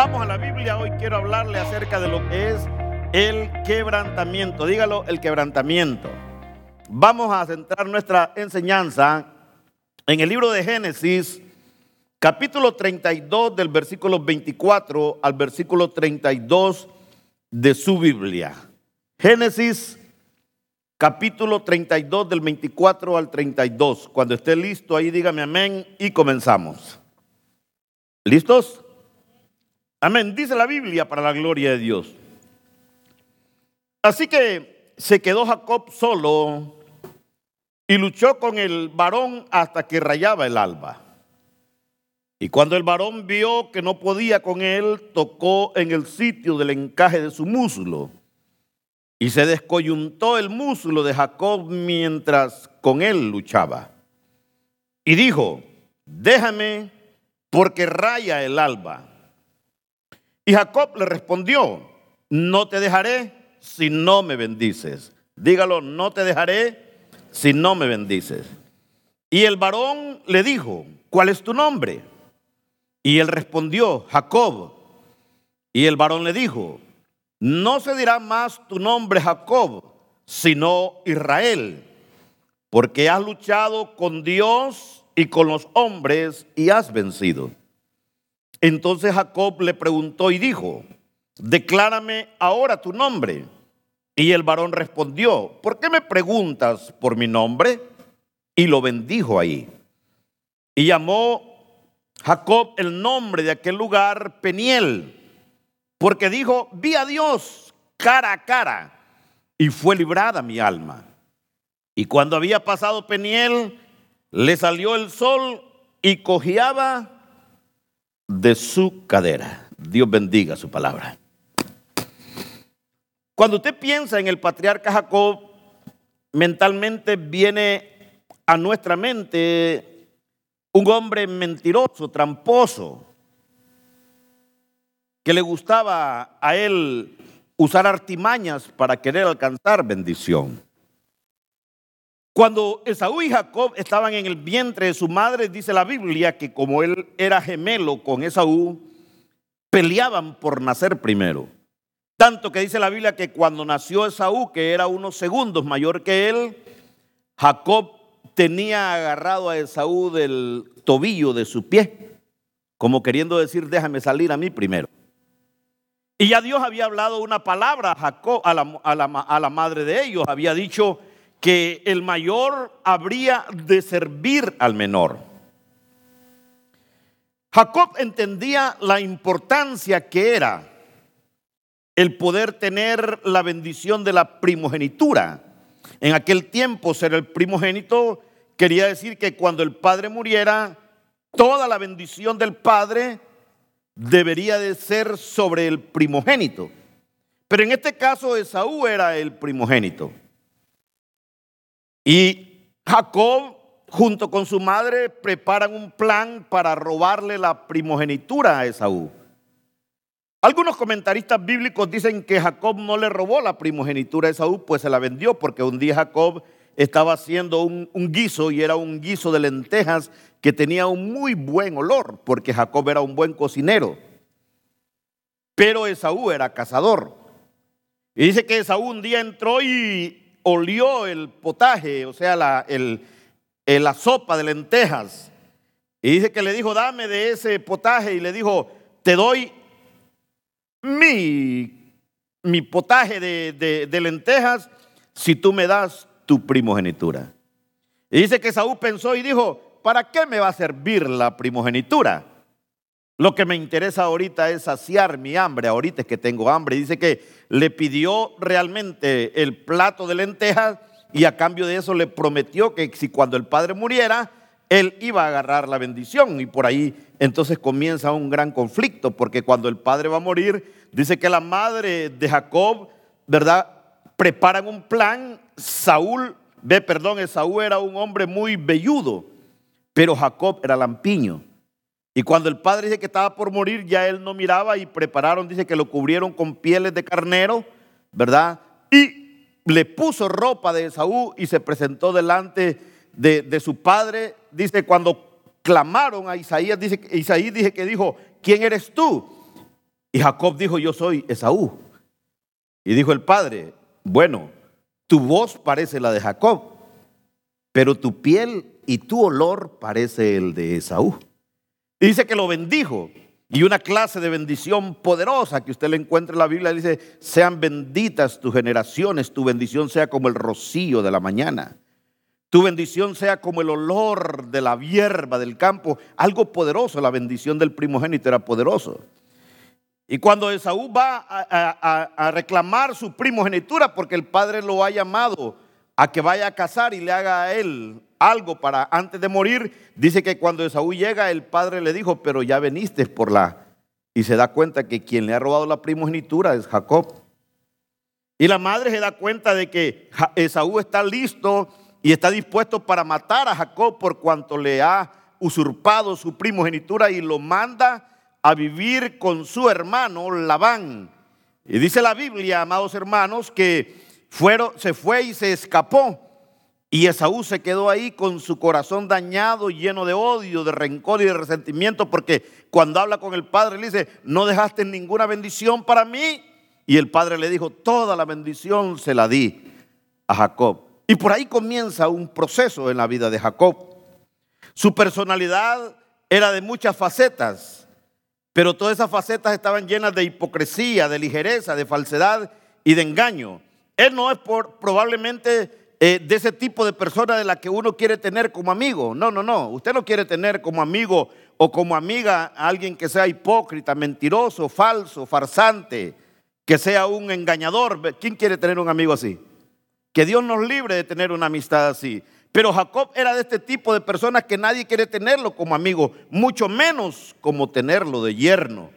Vamos a la Biblia, hoy quiero hablarle acerca de lo que es el quebrantamiento. Dígalo, el quebrantamiento. Vamos a centrar nuestra enseñanza en el libro de Génesis, capítulo 32 del versículo 24 al versículo 32 de su Biblia. Génesis capítulo 32 del 24 al 32. Cuando esté listo ahí dígame amén y comenzamos. ¿Listos? Amén. Dice la Biblia para la gloria de Dios. Así que se quedó Jacob solo y luchó con el varón hasta que rayaba el alba. Y cuando el varón vio que no podía con él, tocó en el sitio del encaje de su muslo. Y se descoyuntó el muslo de Jacob mientras con él luchaba. Y dijo, déjame porque raya el alba. Y Jacob le respondió, no te dejaré si no me bendices. Dígalo, no te dejaré si no me bendices. Y el varón le dijo, ¿cuál es tu nombre? Y él respondió, Jacob. Y el varón le dijo, no se dirá más tu nombre Jacob, sino Israel, porque has luchado con Dios y con los hombres y has vencido. Entonces Jacob le preguntó y dijo, declárame ahora tu nombre. Y el varón respondió, ¿por qué me preguntas por mi nombre? Y lo bendijo ahí. Y llamó Jacob el nombre de aquel lugar Peniel, porque dijo, vi a Dios cara a cara y fue librada mi alma. Y cuando había pasado Peniel, le salió el sol y cojeaba de su cadera. Dios bendiga su palabra. Cuando usted piensa en el patriarca Jacob, mentalmente viene a nuestra mente un hombre mentiroso, tramposo, que le gustaba a él usar artimañas para querer alcanzar bendición. Cuando Esaú y Jacob estaban en el vientre de su madre, dice la Biblia que como él era gemelo con Esaú, peleaban por nacer primero. Tanto que dice la Biblia que cuando nació Esaú, que era unos segundos mayor que él, Jacob tenía agarrado a Esaú del tobillo de su pie, como queriendo decir, déjame salir a mí primero. Y ya Dios había hablado una palabra a, a la madre de ellos, había dicho, que el mayor habría de servir al menor. Jacob entendía la importancia que era el poder tener la bendición de la primogenitura. En aquel tiempo ser el primogénito quería decir que cuando el padre muriera, toda la bendición del padre debería de ser sobre el primogénito. Pero en este caso Esaú era el primogénito. Y Jacob, junto con su madre, preparan un plan para robarle la primogenitura a Esaú. Algunos comentaristas bíblicos dicen que Jacob no le robó la primogenitura a Esaú, pues se la vendió, porque un día Jacob estaba haciendo un, guiso y era un guiso de lentejas que tenía un muy buen olor, porque Jacob era un buen cocinero. Pero Esaú era cazador. Y dice que Esaú un día entró y olió el potaje, o sea, la, la sopa de lentejas. Y dice que le dijo, dame de ese potaje. Y le dijo, te doy mi, mi potaje de, de lentejas si tú me das tu primogenitura. Y dice que Saúl pensó y dijo, ¿para qué me va a servir la primogenitura? Lo que me interesa ahorita es saciar mi hambre. Ahorita es que tengo hambre. Dice que le pidió realmente el plato de lentejas y a cambio de eso le prometió que si cuando el padre muriera, él iba a agarrar la bendición. Y por ahí entonces comienza un gran conflicto, porque cuando el padre va a morir, dice que la madre de Jacob, ¿verdad? Preparan un plan. Saúl, ve, perdón, Saúl era un hombre muy velludo, pero Jacob era lampiño. Y cuando el padre dice que estaba por morir, ya él no miraba y prepararon, dice que lo cubrieron con pieles de carnero, ¿verdad? Y le puso ropa de Esaú y se presentó delante de, su padre. Dice, cuando clamaron a Isaías, dice, Isaías dice que dijo, ¿quién eres tú? Y Jacob dijo, yo soy Esaú. Y dijo el padre, bueno, tu voz parece la de Jacob, pero tu piel y tu olor parece el de Esaú. Y dice que lo bendijo. Y una clase de bendición poderosa que usted le encuentra en la Biblia dice, sean benditas tus generaciones, tu bendición sea como el rocío de la mañana. Tu bendición sea como el olor de la hierba del campo. Algo poderoso, la bendición del primogénito era poderoso. Y cuando Esaú va a, a, reclamar su primogenitura porque el padre lo ha llamado a que vaya a casar y le haga a él algo para antes de morir, dice que cuando Esaú llega, el padre le dijo, pero ya veniste por la... Y se da cuenta que quien le ha robado la primogenitura es Jacob. Y la madre se da cuenta de que Esaú está listo y está dispuesto para matar a Jacob por cuanto le ha usurpado su primogenitura y lo manda a vivir con su hermano Labán. Y dice la Biblia, amados hermanos, que fueron, se fue y se escapó. Y Esaú se quedó ahí con su corazón dañado, lleno de odio, de rencor y de resentimiento, porque cuando habla con el padre le dice, no dejaste ninguna bendición para mí. Y el padre le dijo, toda la bendición se la di a Jacob. Y por ahí comienza un proceso en la vida de Jacob. Su personalidad era de muchas facetas, pero todas esas facetas estaban llenas de hipocresía, de ligereza, de falsedad y de engaño. Él no es por, probablemente eh, de ese tipo de persona de la que uno quiere tener como amigo. No, no, no. Usted no quiere tener como amigo o como amiga a alguien que sea hipócrita, mentiroso, falso, farsante, que sea un engañador. ¿Quién quiere tener un amigo así? Que Dios nos libre de tener una amistad así. Pero Jacob era de este tipo de personas que nadie quiere tenerlo como amigo, mucho menos como tenerlo de yerno.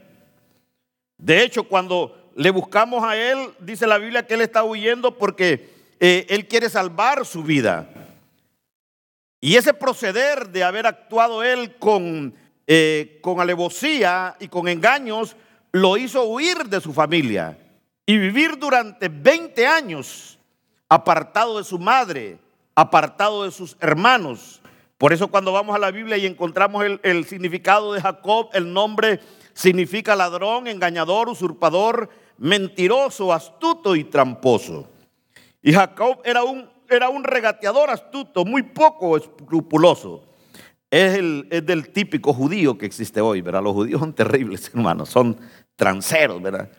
De hecho, cuando le buscamos a él, dice la Biblia que él está huyendo porque eh, él quiere salvar su vida. Y ese proceder de haber actuado él con, eh, con alevosía y con engaños lo hizo huir de su familia y vivir durante 20 años apartado de su madre, apartado de sus hermanos. Por eso cuando vamos a la Biblia y encontramos el, el significado de Jacob, el nombre significa ladrón, engañador, usurpador, mentiroso, astuto y tramposo. Y Jacob era un, era un regateador astuto, muy poco escrupuloso. Es, el, es del típico judío que existe hoy, ¿verdad? Los judíos son terribles, hermanos, son tranceros, ¿verdad?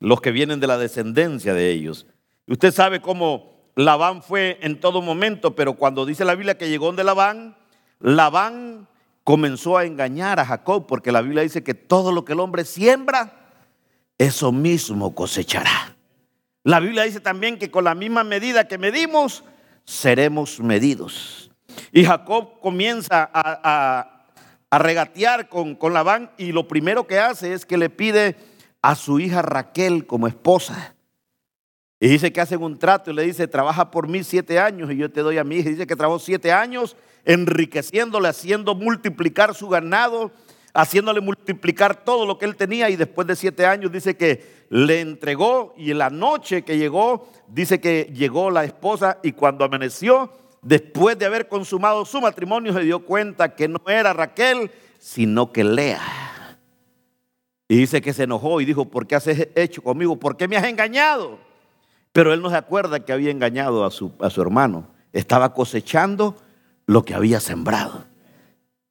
Los que vienen de la descendencia de ellos. Usted sabe cómo Labán fue en todo momento, pero cuando dice la Biblia que llegó de Labán, Labán comenzó a engañar a Jacob, porque la Biblia dice que todo lo que el hombre siembra, eso mismo cosechará. La Biblia dice también que con la misma medida que medimos, seremos medidos. Y Jacob comienza a, regatear con, con Labán y lo primero que hace es que le pide a su hija Raquel como esposa. Y dice que hacen un trato y le dice, trabaja por mí siete años y yo te doy a mi hija. Dice que trabajó siete años enriqueciéndole, haciendo multiplicar su ganado haciéndole multiplicar todo lo que él tenía y después de siete años dice que le entregó y en la noche que llegó, dice que llegó la esposa y cuando amaneció, después de haber consumado su matrimonio, se dio cuenta que no era Raquel, sino que Lea. Y dice que se enojó y dijo, ¿por qué has hecho conmigo? ¿Por qué me has engañado? Pero él no se acuerda que había engañado a su, a su hermano. Estaba cosechando lo que había sembrado.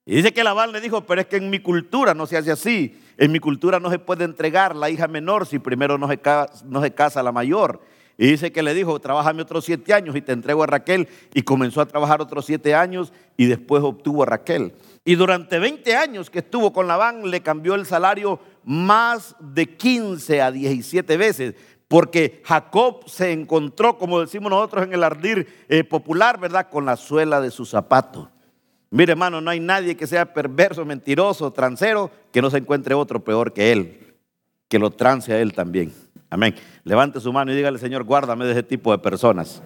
Y dice que Labán le dijo, pero es que en mi cultura no se hace así. En mi cultura no se puede entregar la hija menor si primero no se, casa la mayor. Y dice que le dijo, trabájame otros siete años y te entrego a Raquel. Y comenzó a trabajar otros siete años y después obtuvo a Raquel. Y durante 20 años que estuvo con Labán le cambió el salario más de 15 a 17 veces. Porque Jacob se encontró, como decimos nosotros en el ardir eh, popular, ¿verdad? Con la suela de su zapato. Mire, hermano, no hay nadie que sea perverso, mentiroso, transero, que no se encuentre otro peor que él, que lo trance a él también. Amén. Levante su mano y dígale, Señor, guárdame de ese tipo de personas.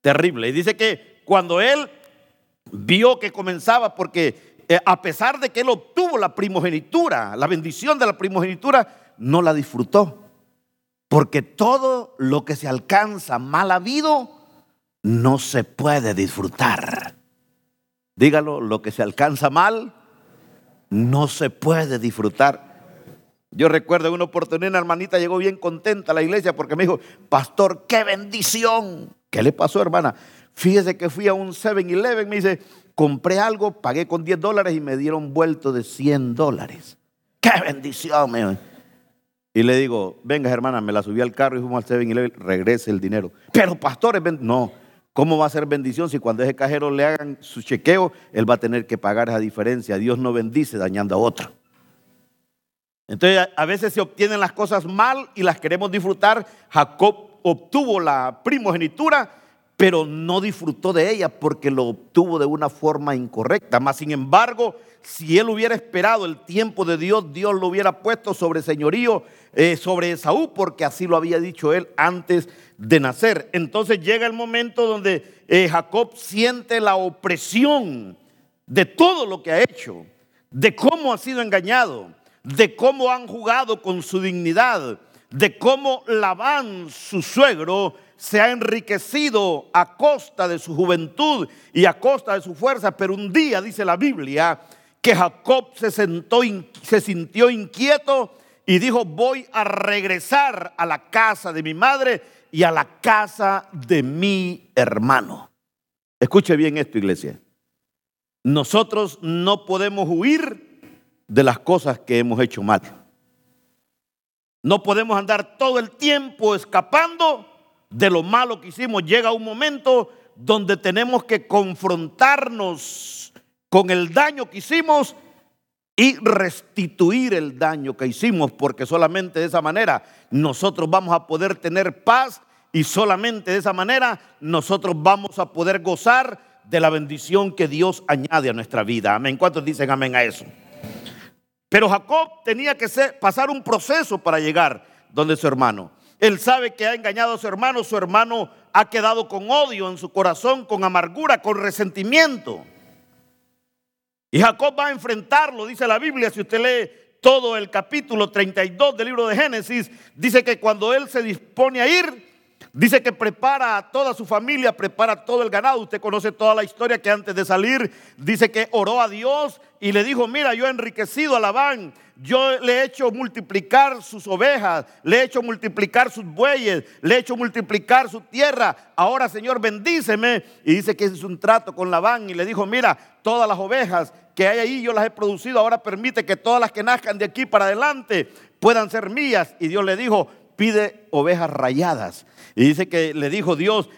Terrible. Y dice que cuando él vio que comenzaba, porque eh, a pesar de que él obtuvo la primogenitura, la bendición de la primogenitura, no la disfrutó. Porque todo lo que se alcanza mal habido no se puede disfrutar. Dígalo, lo que se alcanza mal no se puede disfrutar. Yo recuerdo una oportunidad una hermanita llegó bien contenta a la iglesia porque me dijo, pastor, qué bendición. ¿Qué le pasó, hermana? Fíjese que fui a un 7-Eleven, me dice, compré algo, pagué con 10 dólares y me dieron vuelto de 100 dólares. ¡Qué bendición! Me y le digo, venga hermana, me la subí al carro y fuimos al 7-Eleven, regrese el dinero. Pero pastor, no, ¿cómo va a ser bendición si cuando ese cajero le hagan su chequeo, él va a tener que pagar esa diferencia? Dios no bendice dañando a otro. Entonces a veces se obtienen las cosas mal y las queremos disfrutar. Jacob obtuvo la primogenitura, pero no disfrutó de ella porque lo obtuvo de una forma incorrecta. Mas sin embargo, si él hubiera esperado el tiempo de Dios, Dios lo hubiera puesto sobre señorío, eh, sobre Esaú, porque así lo había dicho él antes de nacer. Entonces llega el momento donde eh, Jacob siente la opresión de todo lo que ha hecho, de cómo ha sido engañado de cómo han jugado con su dignidad, de cómo Labán, su suegro, se ha enriquecido a costa de su juventud y a costa de su fuerza. Pero un día, dice la Biblia, que Jacob se, sentó, se sintió inquieto y dijo, voy a regresar a la casa de mi madre y a la casa de mi hermano. Escuche bien esto, iglesia. Nosotros no podemos huir de las cosas que hemos hecho mal. No podemos andar todo el tiempo escapando de lo malo que hicimos. Llega un momento donde tenemos que confrontarnos con el daño que hicimos y restituir el daño que hicimos, porque solamente de esa manera nosotros vamos a poder tener paz y solamente de esa manera nosotros vamos a poder gozar de la bendición que Dios añade a nuestra vida. Amén. ¿Cuántos dicen amén a eso? Pero Jacob tenía que pasar un proceso para llegar donde su hermano. Él sabe que ha engañado a su hermano, su hermano ha quedado con odio en su corazón, con amargura, con resentimiento. Y Jacob va a enfrentarlo, dice la Biblia, si usted lee todo el capítulo 32 del libro de Génesis, dice que cuando él se dispone a ir, Dice que prepara a toda su familia, prepara todo el ganado. Usted conoce toda la historia que antes de salir dice que oró a Dios y le dijo, mira, yo he enriquecido a Labán, yo le he hecho multiplicar sus ovejas, le he hecho multiplicar sus bueyes, le he hecho multiplicar su tierra. Ahora, Señor, bendíceme. Y dice que hizo un trato con Labán y le dijo, mira, todas las ovejas que hay ahí yo las he producido, ahora permite que todas las que nazcan de aquí para adelante puedan ser mías. Y Dios le dijo, pide ovejas rayadas. Y dice que le dijo Dios,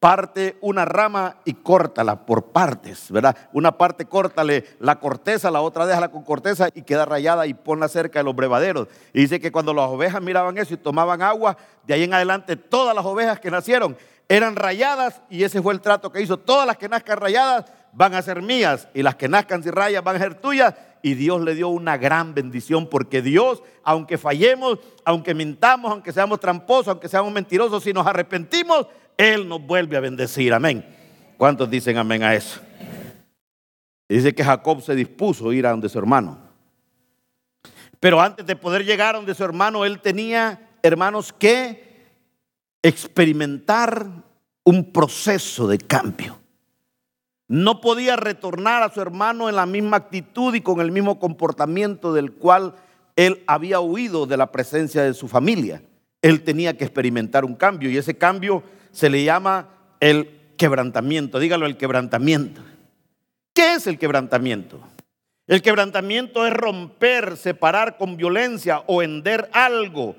parte una rama y córtala por partes, ¿verdad? Una parte córtale la corteza, la otra déjala con corteza y queda rayada y ponla cerca de los brevaderos. Y dice que cuando las ovejas miraban eso y tomaban agua, de ahí en adelante todas las ovejas que nacieron eran rayadas y ese fue el trato que hizo. Todas las que nazcan rayadas van a ser mías y las que nazcan sin rayas van a ser tuyas y Dios le dio una gran bendición porque Dios, aunque fallemos, aunque mintamos, aunque seamos tramposos, aunque seamos mentirosos, si nos arrepentimos, Él nos vuelve a bendecir. Amén. ¿Cuántos dicen amén a eso? Dice que Jacob se dispuso a ir a donde su hermano. Pero antes de poder llegar a donde su hermano, él tenía, hermanos, que experimentar un proceso de cambio. No podía retornar a su hermano en la misma actitud y con el mismo comportamiento del cual él había huido de la presencia de su familia. Él tenía que experimentar un cambio y ese cambio se le llama el quebrantamiento. Dígalo, el quebrantamiento. ¿Qué es el quebrantamiento? El quebrantamiento es romper, separar con violencia o hender algo,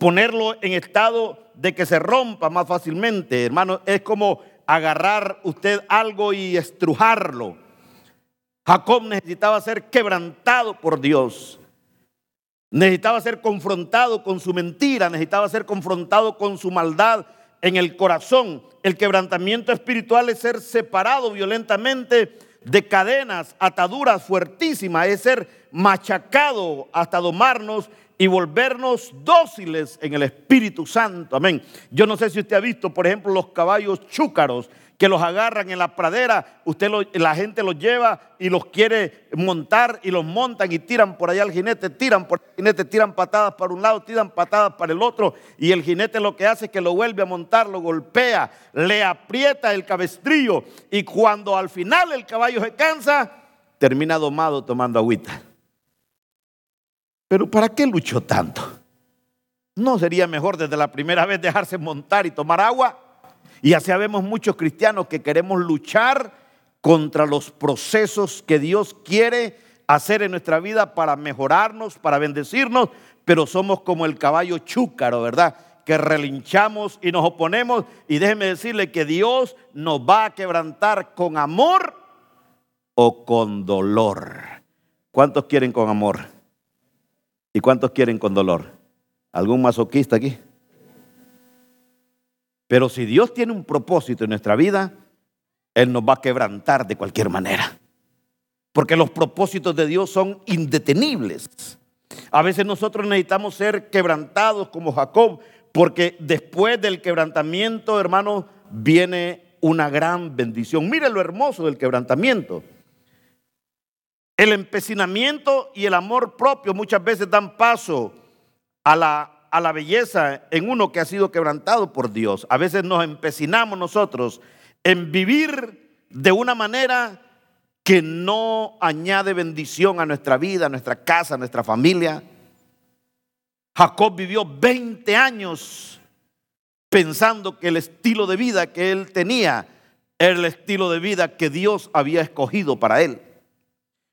ponerlo en estado de que se rompa más fácilmente. Hermano, es como agarrar usted algo y estrujarlo. Jacob necesitaba ser quebrantado por Dios. Necesitaba ser confrontado con su mentira, necesitaba ser confrontado con su maldad en el corazón. El quebrantamiento espiritual es ser separado violentamente de cadenas, ataduras fuertísimas, es ser machacado hasta domarnos y volvernos dóciles en el Espíritu Santo. Amén. Yo no sé si usted ha visto, por ejemplo, los caballos chúcaros que los agarran en la pradera, usted la gente los lleva y los quiere montar y los montan y tiran por allá al jinete, tiran por el jinete, tiran patadas para un lado, tiran patadas para el otro y el jinete lo que hace es que lo vuelve a montar, lo golpea, le aprieta el cabestrillo y cuando al final el caballo se cansa, termina domado tomando agüita. pero ¿para qué luchó tanto? ¿No sería mejor desde la primera vez dejarse montar y tomar agua? Y así vemos muchos cristianos que queremos luchar contra los procesos que Dios quiere hacer en nuestra vida para mejorarnos, para bendecirnos, pero somos como el caballo chúcaro, ¿verdad? Que relinchamos y nos oponemos. Y déjeme decirle que Dios nos va a quebrantar con amor o con dolor. ¿Cuántos quieren con amor? ¿Y cuántos quieren con dolor? ¿Algún masoquista aquí? Pero si Dios tiene un propósito en nuestra vida, Él nos va a quebrantar de cualquier manera. Porque los propósitos de Dios son indetenibles. A veces nosotros necesitamos ser quebrantados como Jacob, porque después del quebrantamiento, hermano, viene una gran bendición. Mire lo hermoso del quebrantamiento. El empecinamiento y el amor propio muchas veces dan paso a la, a la belleza en uno que ha sido quebrantado por Dios. A veces nos empecinamos nosotros en vivir de una manera que no añade bendición a nuestra vida, a nuestra casa, a nuestra familia. Jacob vivió 20 años pensando que el estilo de vida que él tenía era el estilo de vida que Dios había escogido para él.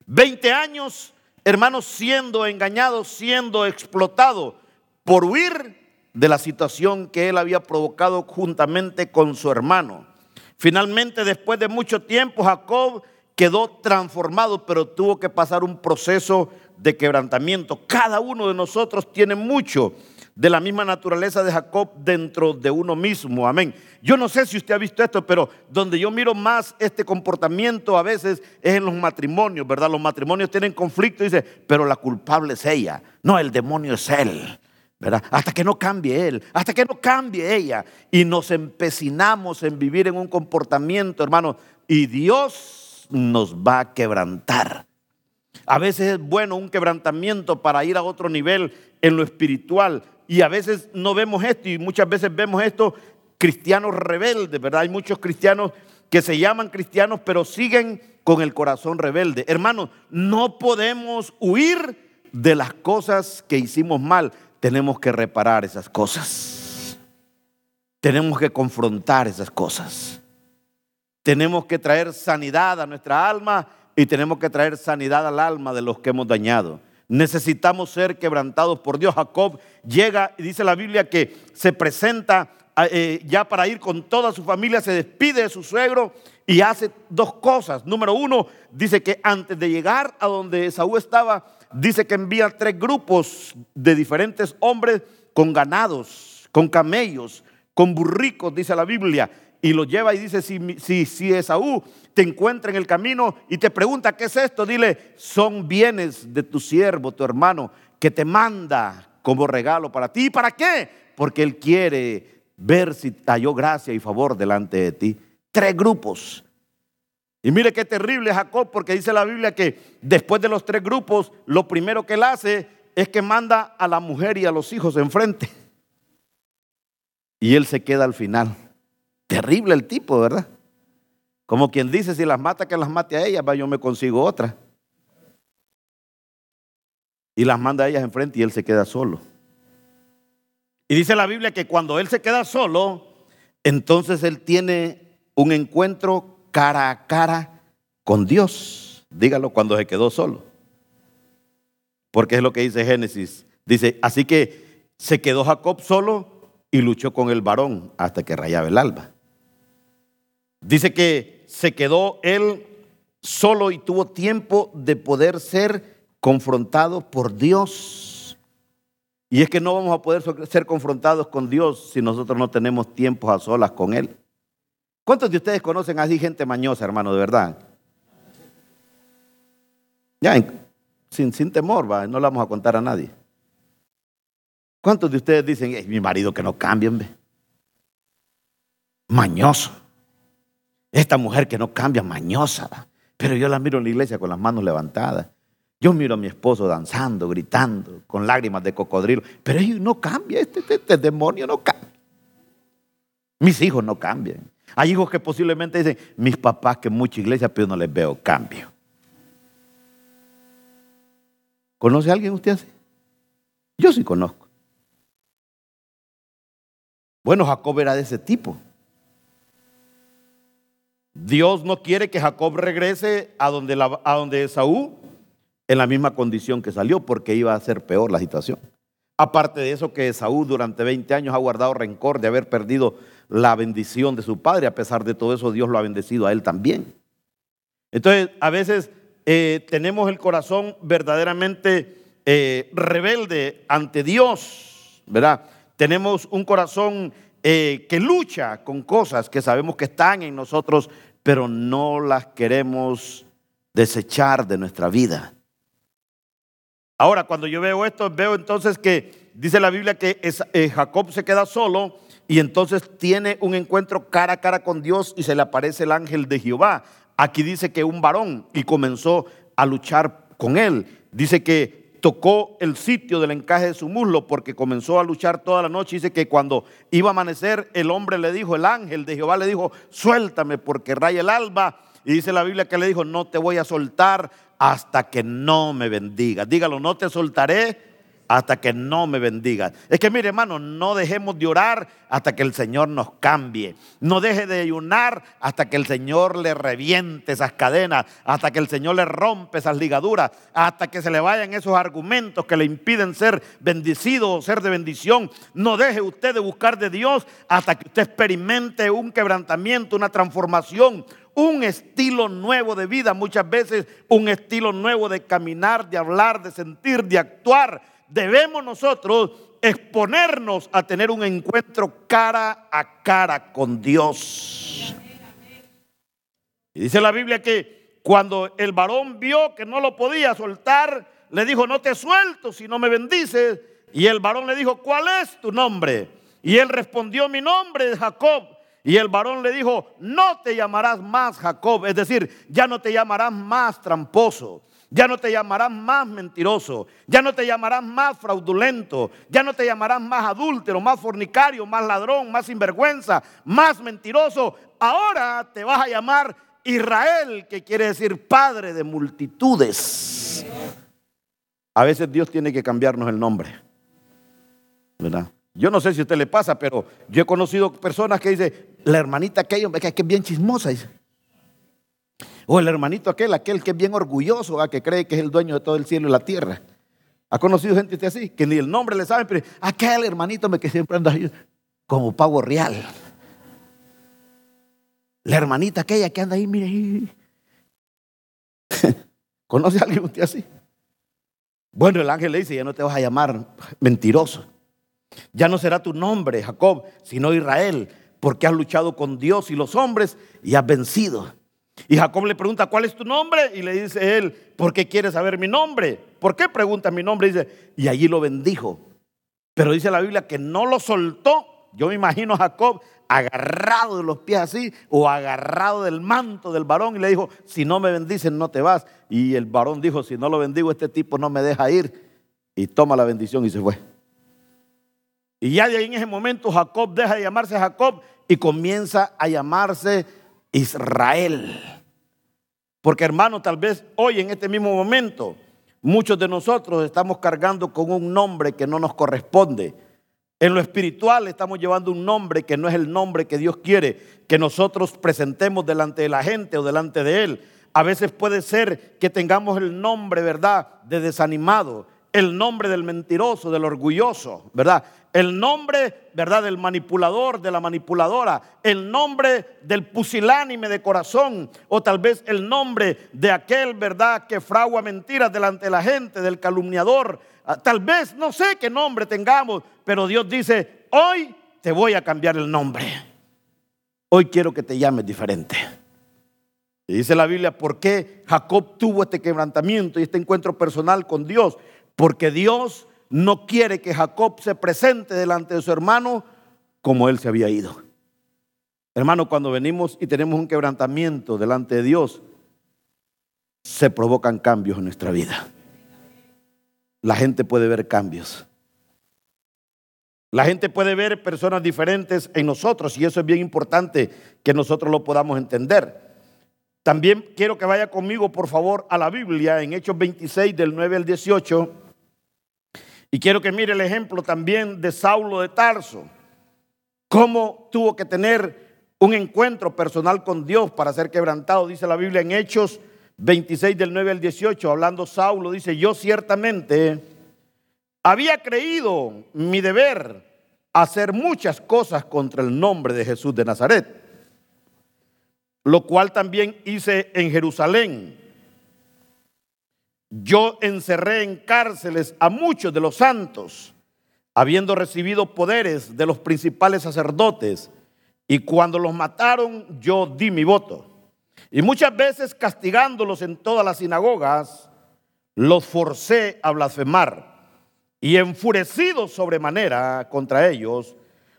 20 años, hermanos, siendo engañado, siendo explotado por huir de la situación que él había provocado juntamente con su hermano. Finalmente, después de mucho tiempo, Jacob quedó transformado, pero tuvo que pasar un proceso de quebrantamiento. Cada uno de nosotros tiene mucho de la misma naturaleza de Jacob dentro de uno mismo. Amén. Yo no sé si usted ha visto esto, pero donde yo miro más este comportamiento a veces es en los matrimonios, ¿verdad? Los matrimonios tienen conflicto y dice, pero la culpable es ella. No, el demonio es él. ¿Verdad? Hasta que no cambie él, hasta que no cambie ella. Y nos empecinamos en vivir en un comportamiento, hermano, y Dios nos va a quebrantar. A veces es bueno un quebrantamiento para ir a otro nivel en lo espiritual. Y a veces no vemos esto y muchas veces vemos esto cristianos rebeldes, ¿verdad? Hay muchos cristianos que se llaman cristianos pero siguen con el corazón rebelde. Hermanos, no podemos huir de las cosas que hicimos mal. Tenemos que reparar esas cosas. Tenemos que confrontar esas cosas. Tenemos que traer sanidad a nuestra alma y tenemos que traer sanidad al alma de los que hemos dañado. Necesitamos ser quebrantados por Dios. Jacob llega y dice la Biblia que se presenta eh, ya para ir con toda su familia, se despide de su suegro y hace dos cosas. Número uno, dice que antes de llegar a donde Saúl estaba, dice que envía tres grupos de diferentes hombres con ganados, con camellos, con burricos, dice la Biblia y lo lleva y dice, si, si, si Esaú te encuentra en el camino y te pregunta, ¿qué es esto? Dile, son bienes de tu siervo, tu hermano, que te manda como regalo para ti. ¿Y para qué? Porque él quiere ver si halló gracia y favor delante de ti. Tres grupos. Y mire qué terrible Jacob, porque dice la Biblia que después de los tres grupos, lo primero que él hace es que manda a la mujer y a los hijos enfrente. Y él se queda al final. Terrible el tipo, ¿verdad? Como quien dice, si las mata, que las mate a ellas, va, yo me consigo otra. Y las manda a ellas enfrente y él se queda solo. Y dice la Biblia que cuando él se queda solo, entonces él tiene un encuentro cara a cara con Dios. Dígalo cuando se quedó solo. Porque es lo que dice Génesis. Dice, así que se quedó Jacob solo y luchó con el varón hasta que rayaba el alba. Dice que se quedó él solo y tuvo tiempo de poder ser confrontado por Dios. Y es que no vamos a poder ser confrontados con Dios si nosotros no tenemos tiempos a solas con Él. ¿Cuántos de ustedes conocen así gente mañosa, hermano, de verdad? Ya, sin, sin temor, ¿va? no le vamos a contar a nadie. ¿Cuántos de ustedes dicen, es mi marido que no cambie, ve? Mañoso. Esta mujer que no cambia, mañosa. Pero yo la miro en la iglesia con las manos levantadas. Yo miro a mi esposo danzando, gritando, con lágrimas de cocodrilo. Pero él no cambia, este, este, este, demonio no cambia. Mis hijos no cambian. Hay hijos que posiblemente dicen, mis papás que mucha iglesia, pero no les veo cambio. ¿Conoce a alguien usted así? Yo sí conozco. Bueno, Jacob era de ese tipo. Dios no quiere que Jacob regrese a donde, la, a donde Esaú en la misma condición que salió, porque iba a ser peor la situación. Aparte de eso, que Esaú durante 20 años ha guardado rencor de haber perdido la bendición de su padre. A pesar de todo eso, Dios lo ha bendecido a él también. Entonces, a veces eh, tenemos el corazón verdaderamente eh, rebelde ante Dios, ¿verdad? Tenemos un corazón eh, que lucha con cosas que sabemos que están en nosotros, pero no las queremos desechar de nuestra vida. Ahora, cuando yo veo esto, veo entonces que dice la Biblia que Jacob se queda solo y entonces tiene un encuentro cara a cara con Dios y se le aparece el ángel de Jehová. Aquí dice que un varón y comenzó a luchar con él. Dice que tocó el sitio del encaje de su muslo porque comenzó a luchar toda la noche. Dice que cuando iba a amanecer, el hombre le dijo, el ángel de Jehová le dijo, suéltame porque raya el alba. Y dice la Biblia que le dijo, no te voy a soltar hasta que no me bendiga. Dígalo, no te soltaré hasta que no me bendiga. Es que mire hermano, no dejemos de orar hasta que el Señor nos cambie. No deje de ayunar hasta que el Señor le reviente esas cadenas, hasta que el Señor le rompe esas ligaduras, hasta que se le vayan esos argumentos que le impiden ser bendecido o ser de bendición. No deje usted de buscar de Dios hasta que usted experimente un quebrantamiento, una transformación, un estilo nuevo de vida, muchas veces un estilo nuevo de caminar, de hablar, de sentir, de actuar debemos nosotros exponernos a tener un encuentro cara a cara con Dios. Y dice la Biblia que cuando el varón vio que no lo podía soltar, le dijo, no te suelto si no me bendices. Y el varón le dijo, ¿cuál es tu nombre? Y él respondió, mi nombre es Jacob. Y el varón le dijo, no te llamarás más Jacob, es decir, ya no te llamarás más tramposo, ya no te llamarás más mentiroso, ya no te llamarás más fraudulento, ya no te llamarás más adúltero, más fornicario, más ladrón, más sinvergüenza, más mentiroso. Ahora te vas a llamar Israel, que quiere decir padre de multitudes. A veces Dios tiene que cambiarnos el nombre. ¿Verdad? Yo no sé si a usted le pasa, pero yo he conocido personas que dicen, la hermanita aquella, que es bien chismosa. O el hermanito aquel, aquel que es bien orgulloso, que cree que es el dueño de todo el cielo y la tierra. ¿Ha conocido gente así? Que ni el nombre le saben, pero aquel hermanito me que siempre anda ahí como pavo real. La hermanita aquella que anda ahí, mire. ¿Conoce a alguien así? Bueno, el ángel le dice, ya no te vas a llamar mentiroso. Ya no será tu nombre, Jacob, sino Israel, porque has luchado con Dios y los hombres y has vencido. Y Jacob le pregunta, ¿cuál es tu nombre? Y le dice él, ¿por qué quieres saber mi nombre? ¿Por qué pregunta mi nombre? Y dice, y allí lo bendijo. Pero dice la Biblia que no lo soltó. Yo me imagino a Jacob agarrado de los pies así o agarrado del manto del varón y le dijo, si no me bendices no te vas. Y el varón dijo, si no lo bendigo este tipo no me deja ir. Y toma la bendición y se fue. Y ya de ahí en ese momento Jacob deja de llamarse Jacob y comienza a llamarse Israel. Porque hermano, tal vez hoy en este mismo momento, muchos de nosotros estamos cargando con un nombre que no nos corresponde. En lo espiritual estamos llevando un nombre que no es el nombre que Dios quiere que nosotros presentemos delante de la gente o delante de Él. A veces puede ser que tengamos el nombre, ¿verdad?, de desanimado, el nombre del mentiroso, del orgulloso, ¿verdad? El nombre, ¿verdad?, del manipulador, de la manipuladora, el nombre del pusilánime de corazón, o tal vez el nombre de aquel, ¿verdad?, que fragua mentiras delante de la gente, del calumniador. Ah, tal vez, no sé qué nombre tengamos, pero Dios dice, hoy te voy a cambiar el nombre. Hoy quiero que te llames diferente. Y dice la Biblia, ¿por qué Jacob tuvo este quebrantamiento y este encuentro personal con Dios? Porque Dios no quiere que Jacob se presente delante de su hermano como él se había ido. Hermano, cuando venimos y tenemos un quebrantamiento delante de Dios, se provocan cambios en nuestra vida. La gente puede ver cambios. La gente puede ver personas diferentes en nosotros y eso es bien importante que nosotros lo podamos entender. También quiero que vaya conmigo, por favor, a la Biblia en Hechos 26 del 9 al 18. Y quiero que mire el ejemplo también de Saulo de Tarso, cómo tuvo que tener un encuentro personal con Dios para ser quebrantado, dice la Biblia en Hechos 26 del 9 al 18, hablando Saulo, dice, yo ciertamente había creído mi deber hacer muchas cosas contra el nombre de Jesús de Nazaret, lo cual también hice en Jerusalén. Yo encerré en cárceles a muchos de los santos, habiendo recibido poderes de los principales sacerdotes, y cuando los mataron yo di mi voto. Y muchas veces castigándolos en todas las sinagogas, los forcé a blasfemar. Y enfurecido sobremanera contra ellos,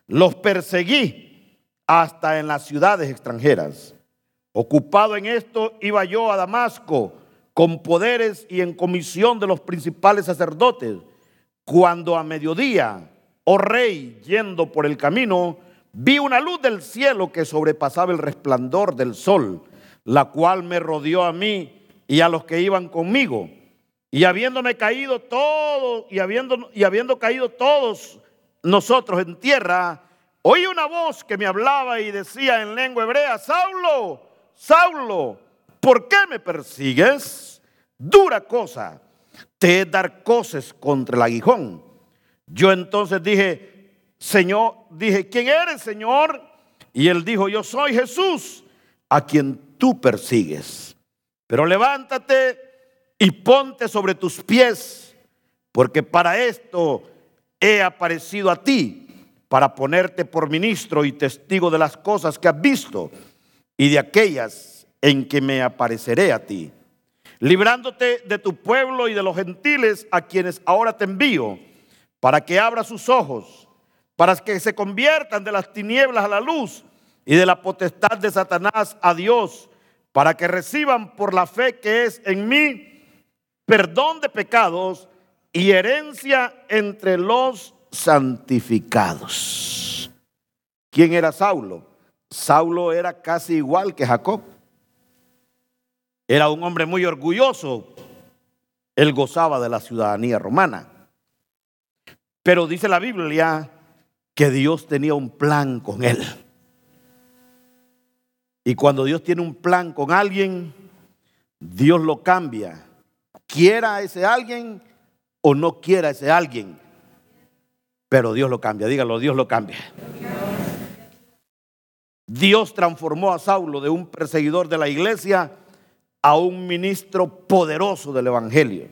los perseguí hasta en las ciudades extranjeras. Ocupado en esto, iba yo a Damasco con poderes y en comisión de los principales sacerdotes, cuando a mediodía, oh rey, yendo por el camino, vi una luz del cielo que sobrepasaba el resplandor del sol la cual me rodeó a mí y a los que iban conmigo. Y habiéndome caído todos, y habiendo, y habiendo caído todos nosotros en tierra, oí una voz que me hablaba y decía en lengua hebrea, Saulo, Saulo, ¿por qué me persigues? Dura cosa, te es dar cosas contra el aguijón. Yo entonces dije, Señor, dije, ¿quién eres, Señor? Y él dijo, yo soy Jesús, a quien tú persigues. Pero levántate y ponte sobre tus pies, porque para esto he aparecido a ti, para ponerte por ministro y testigo de las cosas que has visto y de aquellas en que me apareceré a ti, librándote de tu pueblo y de los gentiles a quienes ahora te envío, para que abra sus ojos, para que se conviertan de las tinieblas a la luz y de la potestad de Satanás a Dios para que reciban por la fe que es en mí perdón de pecados y herencia entre los santificados. ¿Quién era Saulo? Saulo era casi igual que Jacob. Era un hombre muy orgulloso. Él gozaba de la ciudadanía romana. Pero dice la Biblia que Dios tenía un plan con él. Y cuando Dios tiene un plan con alguien, Dios lo cambia. Quiera ese alguien o no quiera ese alguien. Pero Dios lo cambia. Dígalo, Dios lo cambia. Dios transformó a Saulo de un perseguidor de la iglesia a un ministro poderoso del Evangelio.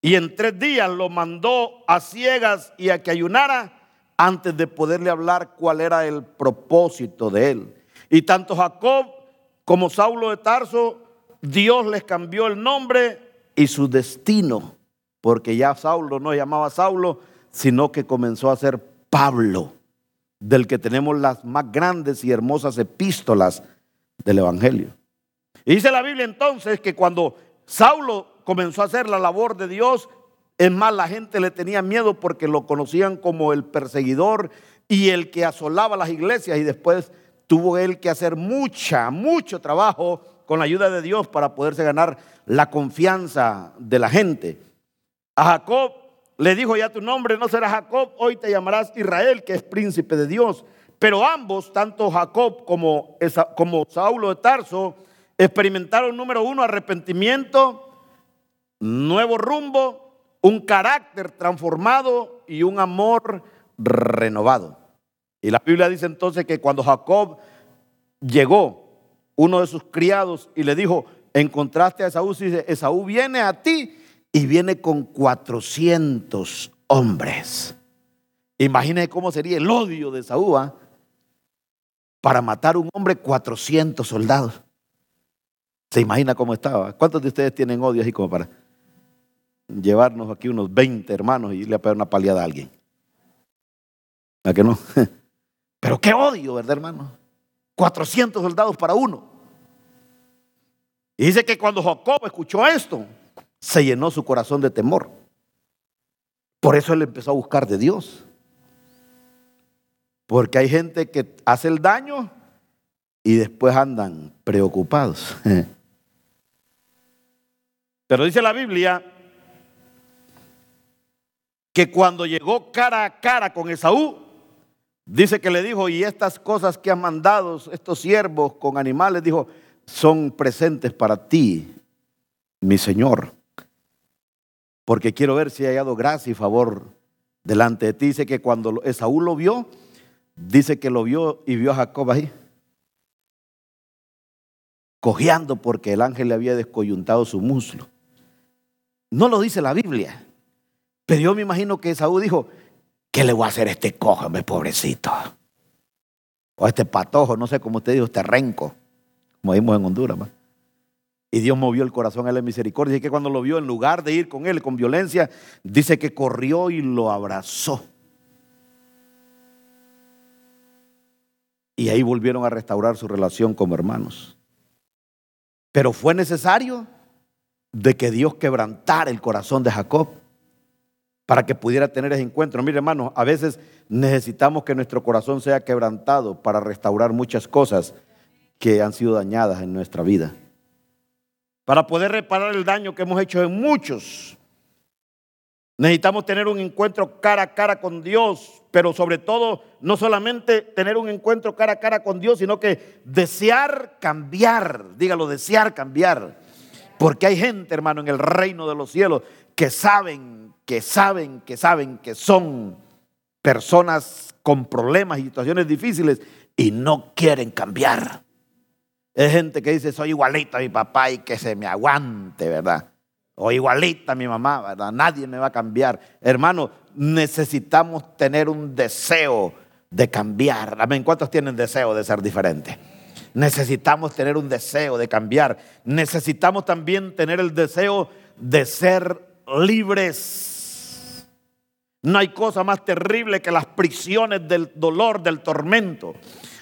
Y en tres días lo mandó a ciegas y a que ayunara antes de poderle hablar cuál era el propósito de él. Y tanto Jacob como Saulo de Tarso, Dios les cambió el nombre y su destino, porque ya Saulo no llamaba Saulo, sino que comenzó a ser Pablo, del que tenemos las más grandes y hermosas epístolas del Evangelio. Y dice la Biblia entonces que cuando Saulo comenzó a hacer la labor de Dios, es más, la gente le tenía miedo porque lo conocían como el perseguidor y el que asolaba las iglesias y después tuvo él que hacer mucha, mucho trabajo con la ayuda de Dios para poderse ganar la confianza de la gente. A Jacob le dijo, ya tu nombre no será Jacob, hoy te llamarás Israel, que es príncipe de Dios. Pero ambos, tanto Jacob como, como Saulo de Tarso, experimentaron, número uno, arrepentimiento, nuevo rumbo, un carácter transformado y un amor renovado. Y la Biblia dice entonces que cuando Jacob llegó, uno de sus criados, y le dijo, encontraste a Esaú, dice, Esaú viene a ti y viene con 400 hombres. Imagínese cómo sería el odio de Esaú ¿ah? para matar a un hombre 400 soldados. ¿Se imagina cómo estaba? ¿Cuántos de ustedes tienen odio así como para llevarnos aquí unos 20 hermanos y irle a pegar una paliada a alguien? ¿A que no? Pero qué odio, ¿verdad, hermano? 400 soldados para uno. Y dice que cuando Jacob escuchó esto, se llenó su corazón de temor. Por eso él empezó a buscar de Dios. Porque hay gente que hace el daño y después andan preocupados. Pero dice la Biblia que cuando llegó cara a cara con Esaú, dice que le dijo, y estas cosas que han mandado estos siervos con animales, dijo, son presentes para ti, mi Señor, porque quiero ver si ha hallado gracia y favor delante de ti. Dice que cuando Esaú lo vio, dice que lo vio y vio a Jacob ahí, cojeando porque el ángel le había descoyuntado su muslo. No lo dice la Biblia, pero yo me imagino que Esaú dijo, ¿qué le voy a hacer a este cojo, pobrecito? O a este patojo, no sé cómo usted dijo, este renco, como vimos en Honduras. Y Dios movió el corazón a en misericordia. Y que cuando lo vio, en lugar de ir con él con violencia, dice que corrió y lo abrazó. Y ahí volvieron a restaurar su relación como hermanos. Pero fue necesario de que Dios quebrantara el corazón de Jacob para que pudiera tener ese encuentro. Mire, hermanos, a veces necesitamos que nuestro corazón sea quebrantado para restaurar muchas cosas que han sido dañadas en nuestra vida. Para poder reparar el daño que hemos hecho en muchos. Necesitamos tener un encuentro cara a cara con Dios, pero sobre todo no solamente tener un encuentro cara a cara con Dios, sino que desear cambiar, dígalo, desear cambiar. Porque hay gente, hermano, en el reino de los cielos que saben, que saben, que saben que son personas con problemas y situaciones difíciles y no quieren cambiar. Es gente que dice, soy igualito a mi papá y que se me aguante, ¿verdad? O igualita a mi mamá, ¿verdad? Nadie me va a cambiar. Hermano, necesitamos tener un deseo de cambiar. Amén. ¿Cuántos tienen deseo de ser diferentes? Necesitamos tener un deseo de cambiar. Necesitamos también tener el deseo de ser libres. No hay cosa más terrible que las prisiones del dolor, del tormento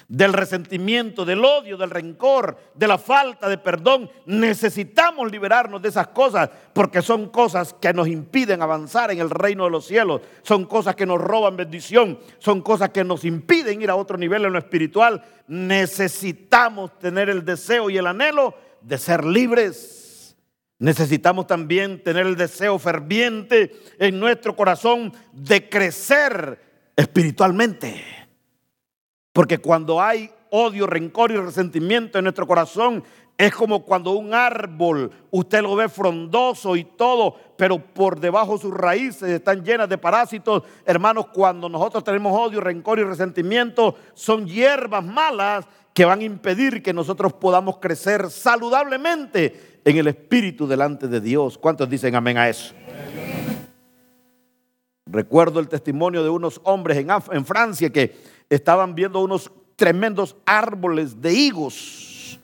del resentimiento, del odio, del rencor, de la falta de perdón. Necesitamos liberarnos de esas cosas porque son cosas que nos impiden avanzar en el reino de los cielos, son cosas que nos roban bendición, son cosas que nos impiden ir a otro nivel en lo espiritual. Necesitamos tener el deseo y el anhelo de ser libres. Necesitamos también tener el deseo ferviente en nuestro corazón de crecer espiritualmente. Porque cuando hay odio, rencor y resentimiento en nuestro corazón, es como cuando un árbol, usted lo ve frondoso y todo, pero por debajo sus raíces están llenas de parásitos. Hermanos, cuando nosotros tenemos odio, rencor y resentimiento, son hierbas malas que van a impedir que nosotros podamos crecer saludablemente en el Espíritu delante de Dios. ¿Cuántos dicen amén a eso? Recuerdo el testimonio de unos hombres en, en Francia que estaban viendo unos tremendos árboles de higos.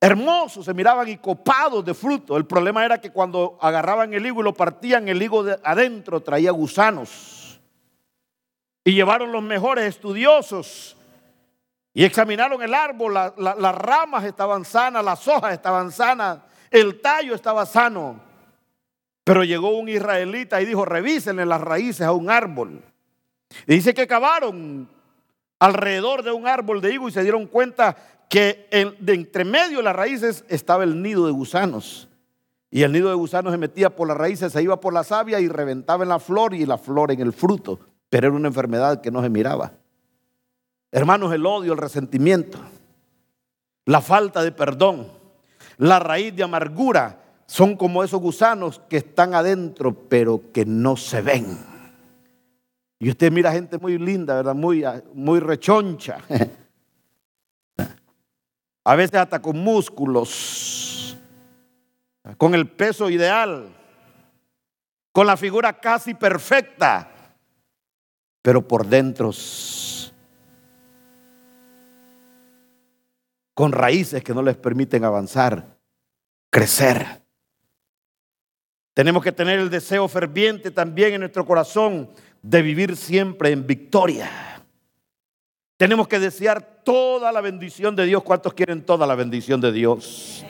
Hermosos, se miraban y copados de fruto. El problema era que cuando agarraban el higo y lo partían, el higo de adentro traía gusanos. Y llevaron los mejores estudiosos y examinaron el árbol. las ramas estaban sanas, las hojas estaban sanas, el tallo estaba sano. Pero llegó un israelita y dijo, revísenle las raíces a un árbol. Y dice que cavaron alrededor de un árbol de higo y se dieron cuenta que de entre medio de las raíces estaba el nido de gusanos. Y el nido de gusanos se metía por las raíces, se iba por la savia y reventaba en la flor y la flor en el fruto. Pero era una enfermedad que no se miraba. Hermanos, el odio, el resentimiento, la falta de perdón, la raíz de amargura son como esos gusanos que están adentro pero que no se ven. Y usted mira gente muy linda, ¿verdad? Muy, muy rechoncha. A veces hasta con músculos, con el peso ideal, con la figura casi perfecta, pero por dentro con raíces que no les permiten avanzar, crecer. Tenemos que tener el deseo ferviente también en nuestro corazón de vivir siempre en victoria. Tenemos que desear toda la bendición de Dios. ¿Cuántos quieren toda la bendición de Dios?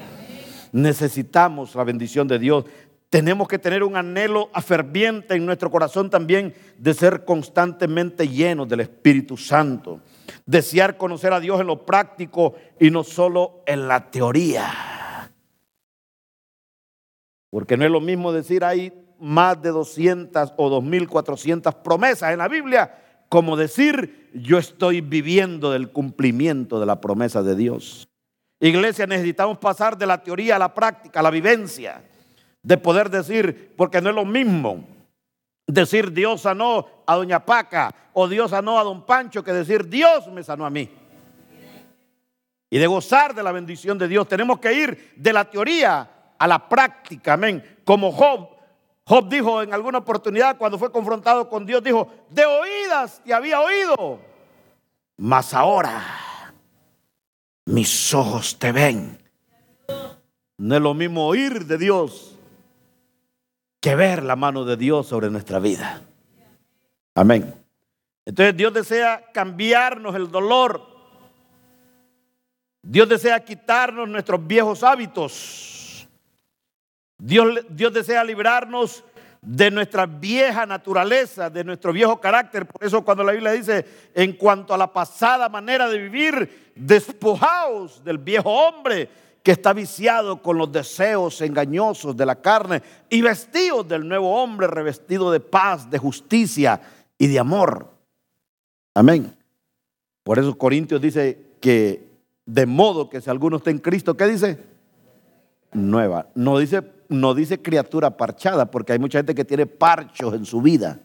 Necesitamos la bendición de Dios. Tenemos que tener un anhelo ferviente en nuestro corazón también de ser constantemente llenos del Espíritu Santo. Desear conocer a Dios en lo práctico y no solo en la teoría. Porque no es lo mismo decir, ahí más de 200 o 2400 promesas en la Biblia, como decir, yo estoy viviendo del cumplimiento de la promesa de Dios. Iglesia, necesitamos pasar de la teoría a la práctica, a la vivencia, de poder decir, porque no es lo mismo decir Dios sanó a doña Paca o Dios sanó a don Pancho que decir Dios me sanó a mí. Y de gozar de la bendición de Dios, tenemos que ir de la teoría a la práctica, amén. Como Job, Job dijo en alguna oportunidad cuando fue confrontado con Dios, dijo, de oídas te había oído, mas ahora mis ojos te ven. No es lo mismo oír de Dios que ver la mano de Dios sobre nuestra vida. Amén. Entonces Dios desea cambiarnos el dolor. Dios desea quitarnos nuestros viejos hábitos. Dios, Dios desea librarnos de nuestra vieja naturaleza, de nuestro viejo carácter. Por eso cuando la Biblia dice, en cuanto a la pasada manera de vivir, despojaos del viejo hombre que está viciado con los deseos engañosos de la carne y vestidos del nuevo hombre revestido de paz, de justicia y de amor. Amén. Por eso Corintios dice que de modo que si alguno está en Cristo, ¿qué dice? Nueva. No dice, no dice criatura parchada, porque hay mucha gente que tiene parchos en su vida.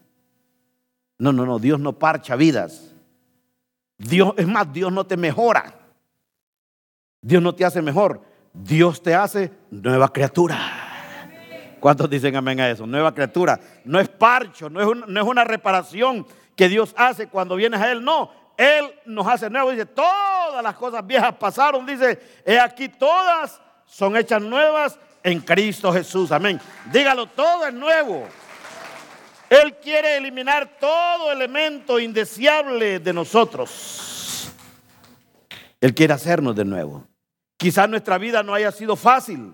No, no, no, Dios no parcha vidas. Dios, es más, Dios no te mejora. Dios no te hace mejor. Dios te hace nueva criatura. ¿Cuántos dicen amén a eso? Nueva criatura. No es parcho, no es, una reparación que Dios hace cuando vienes a Él. No, Él nos hace nuevo. Dice, todas las cosas viejas pasaron. Dice, he aquí todas son hechas nuevas en Cristo Jesús. Amén. Dígalo, todo es nuevo. Él quiere eliminar todo elemento indeseable de nosotros. Él quiere hacernos de nuevo. Quizás nuestra vida no haya sido fácil.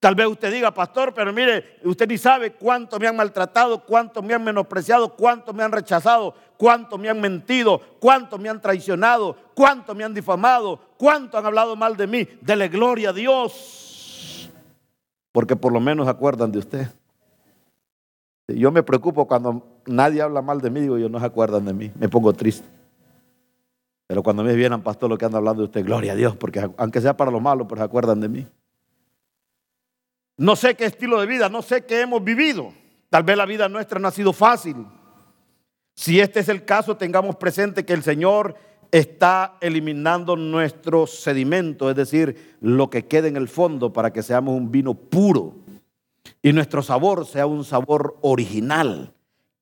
Tal vez usted diga, pastor, pero mire, usted ni sabe cuánto me han maltratado, cuánto me han menospreciado, cuánto me han rechazado, cuánto me han mentido, cuánto me han traicionado, cuánto me han difamado, cuánto han hablado mal de mí. Dele gloria a Dios. Porque por lo menos acuerdan de usted. Yo me preocupo cuando nadie habla mal de mí, digo yo, no se acuerdan de mí. Me pongo triste. Pero cuando me vienen, pastor, lo que anda hablando de usted, gloria a Dios, porque aunque sea para lo malo, pero se acuerdan de mí. No sé qué estilo de vida, no sé qué hemos vivido. Tal vez la vida nuestra no ha sido fácil. Si este es el caso, tengamos presente que el Señor está eliminando nuestro sedimento, es decir, lo que queda en el fondo para que seamos un vino puro y nuestro sabor sea un sabor original.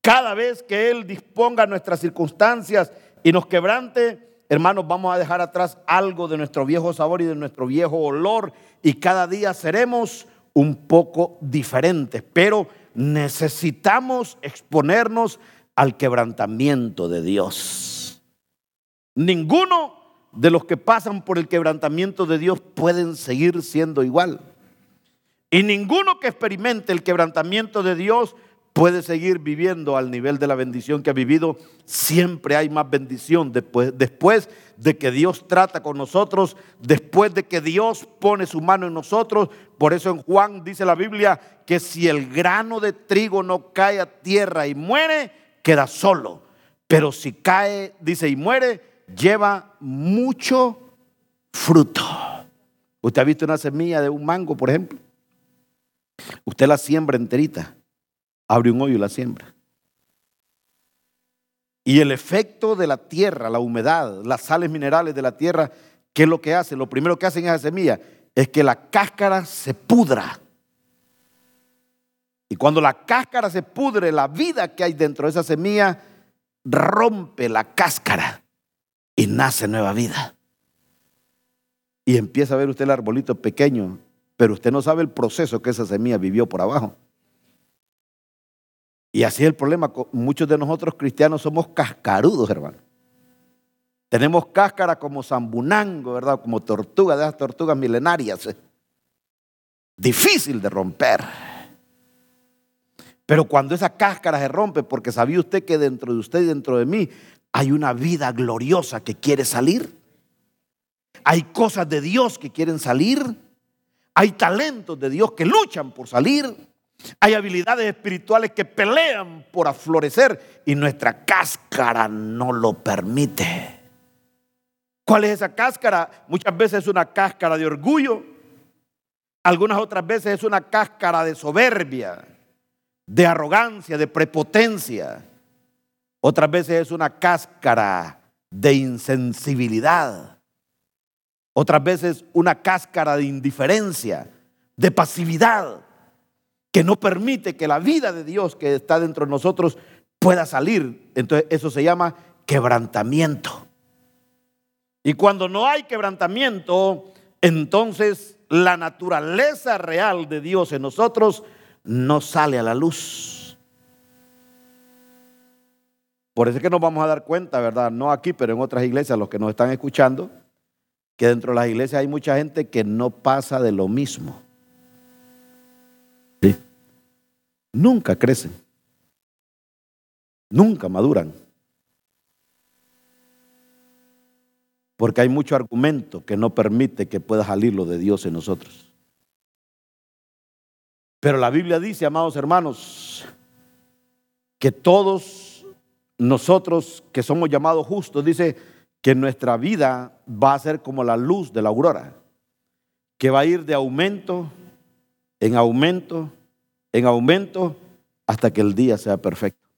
Cada vez que Él disponga nuestras circunstancias y nos quebrante, hermanos, vamos a dejar atrás algo de nuestro viejo sabor y de nuestro viejo olor y cada día seremos un poco diferentes, pero necesitamos exponernos al quebrantamiento de Dios. Ninguno de los que pasan por el quebrantamiento de Dios pueden seguir siendo igual. Y ninguno que experimente el quebrantamiento de Dios puede seguir viviendo al nivel de la bendición que ha vivido, siempre hay más bendición después, después de que Dios trata con nosotros, después de que Dios pone su mano en nosotros. Por eso en Juan dice la Biblia que si el grano de trigo no cae a tierra y muere, queda solo. Pero si cae, dice, y muere, lleva mucho fruto. ¿Usted ha visto una semilla de un mango, por ejemplo? Usted la siembra enterita abre un hoyo y la siembra. Y el efecto de la tierra, la humedad, las sales minerales de la tierra, ¿qué es lo que hace? Lo primero que hacen esa semilla es que la cáscara se pudra. Y cuando la cáscara se pudre, la vida que hay dentro de esa semilla rompe la cáscara y nace nueva vida. Y empieza a ver usted el arbolito pequeño, pero usted no sabe el proceso que esa semilla vivió por abajo. Y así es el problema. Muchos de nosotros cristianos somos cascarudos, hermano. Tenemos cáscara como zambunango, ¿verdad? Como tortuga, de esas tortugas milenarias. ¿eh? Difícil de romper. Pero cuando esa cáscara se rompe, porque sabía usted que dentro de usted y dentro de mí hay una vida gloriosa que quiere salir. Hay cosas de Dios que quieren salir. Hay talentos de Dios que luchan por salir. Hay habilidades espirituales que pelean por aflorecer y nuestra cáscara no lo permite. ¿Cuál es esa cáscara? Muchas veces es una cáscara de orgullo, algunas otras veces es una cáscara de soberbia, de arrogancia, de prepotencia. Otras veces es una cáscara de insensibilidad. Otras veces una cáscara de indiferencia, de pasividad que no permite que la vida de Dios que está dentro de nosotros pueda salir. Entonces eso se llama quebrantamiento. Y cuando no hay quebrantamiento, entonces la naturaleza real de Dios en nosotros no sale a la luz. Por eso es que nos vamos a dar cuenta, ¿verdad? No aquí, pero en otras iglesias, los que nos están escuchando, que dentro de las iglesias hay mucha gente que no pasa de lo mismo. nunca crecen, nunca maduran. Porque hay mucho argumento que no permite que pueda salir lo de Dios en nosotros. Pero la Biblia dice, amados hermanos, que todos nosotros que somos llamados justos, dice que nuestra vida va a ser como la luz de la aurora, que va a ir de aumento en aumento en aumento hasta que el día sea perfecto.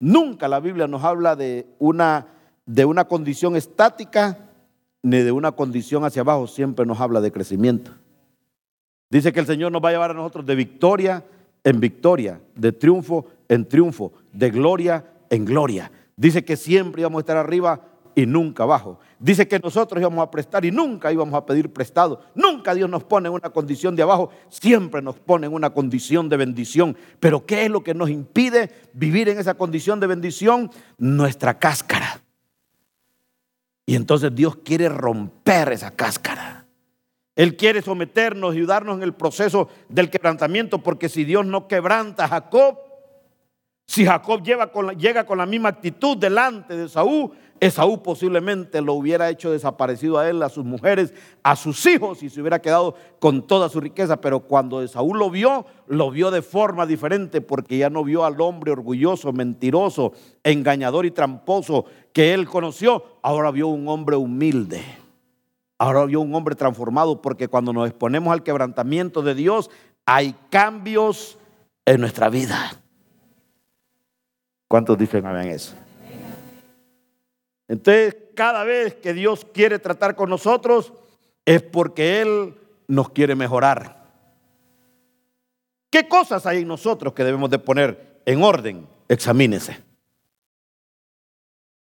Nunca la Biblia nos habla de una, de una condición estática ni de una condición hacia abajo, siempre nos habla de crecimiento. Dice que el Señor nos va a llevar a nosotros de victoria en victoria, de triunfo en triunfo, de gloria en gloria. Dice que siempre íbamos a estar arriba y nunca abajo. Dice que nosotros íbamos a prestar y nunca íbamos a pedir prestado. Nunca Dios nos pone en una condición de abajo, siempre nos pone en una condición de bendición. Pero ¿qué es lo que nos impide vivir en esa condición de bendición? Nuestra cáscara. Y entonces Dios quiere romper esa cáscara. Él quiere someternos, ayudarnos en el proceso del quebrantamiento, porque si Dios no quebranta a Jacob, si Jacob llega con la misma actitud delante de Saúl, Esaú posiblemente lo hubiera hecho desaparecido a él, a sus mujeres, a sus hijos y se hubiera quedado con toda su riqueza. Pero cuando Esaú lo vio, lo vio de forma diferente porque ya no vio al hombre orgulloso, mentiroso, engañador y tramposo que él conoció. Ahora vio un hombre humilde. Ahora vio un hombre transformado porque cuando nos exponemos al quebrantamiento de Dios hay cambios en nuestra vida. ¿Cuántos dicen amén eso? Entonces, cada vez que Dios quiere tratar con nosotros es porque Él nos quiere mejorar. ¿Qué cosas hay en nosotros que debemos de poner en orden? Examínese.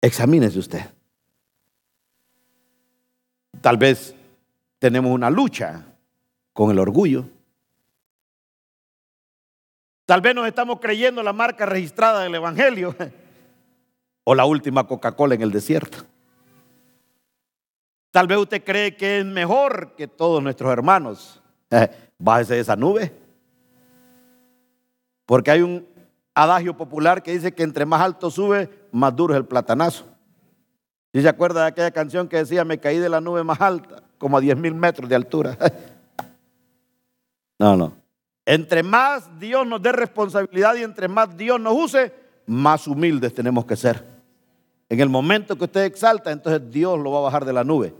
Examínese usted. Tal vez tenemos una lucha con el orgullo. Tal vez nos estamos creyendo la marca registrada del Evangelio o la última Coca-Cola en el desierto. Tal vez usted cree que es mejor que todos nuestros hermanos. Bájese de esa nube. Porque hay un adagio popular que dice que entre más alto sube, más duro es el platanazo. ¿Sí se acuerda de aquella canción que decía, me caí de la nube más alta, como a 10 mil metros de altura? no, no. Entre más Dios nos dé responsabilidad y entre más Dios nos use, más humildes tenemos que ser. En el momento que usted exalta, entonces Dios lo va a bajar de la nube.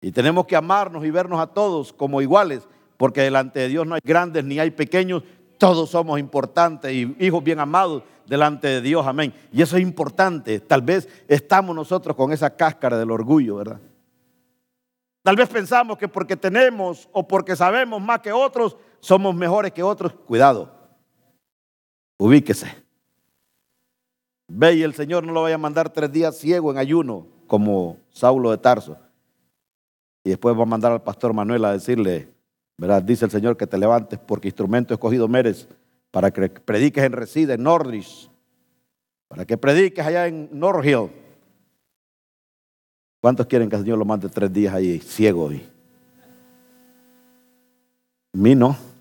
Y tenemos que amarnos y vernos a todos como iguales, porque delante de Dios no hay grandes ni hay pequeños, todos somos importantes y hijos bien amados delante de Dios, amén. Y eso es importante. Tal vez estamos nosotros con esa cáscara del orgullo, ¿verdad? Tal vez pensamos que porque tenemos o porque sabemos más que otros, somos mejores que otros. Cuidado, ubíquese. Ve y el Señor no lo vaya a mandar tres días ciego en ayuno, como Saulo de Tarso. Y después va a mandar al pastor Manuel a decirle, ¿verdad? Dice el Señor que te levantes porque instrumento escogido meres para que prediques en Reside, en Nordris, para que prediques allá en Norhill. ¿Cuántos quieren que el Señor lo mande tres días ahí ciego? Y... mí no.